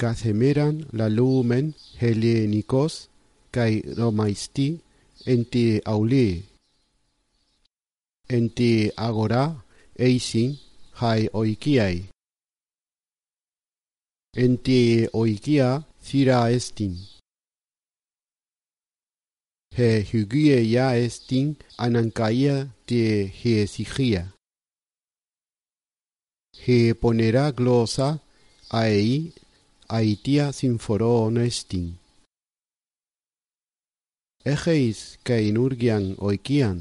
cacemeran la lumen helenicos kai romaisti enti auli enti agora eisin hai oikiai. Enti oikia thira estin. He hygie ya estin anancaia te he sigia he ponera glosa ai aitia sinforoon estin. Egeis kai nurgian oikian,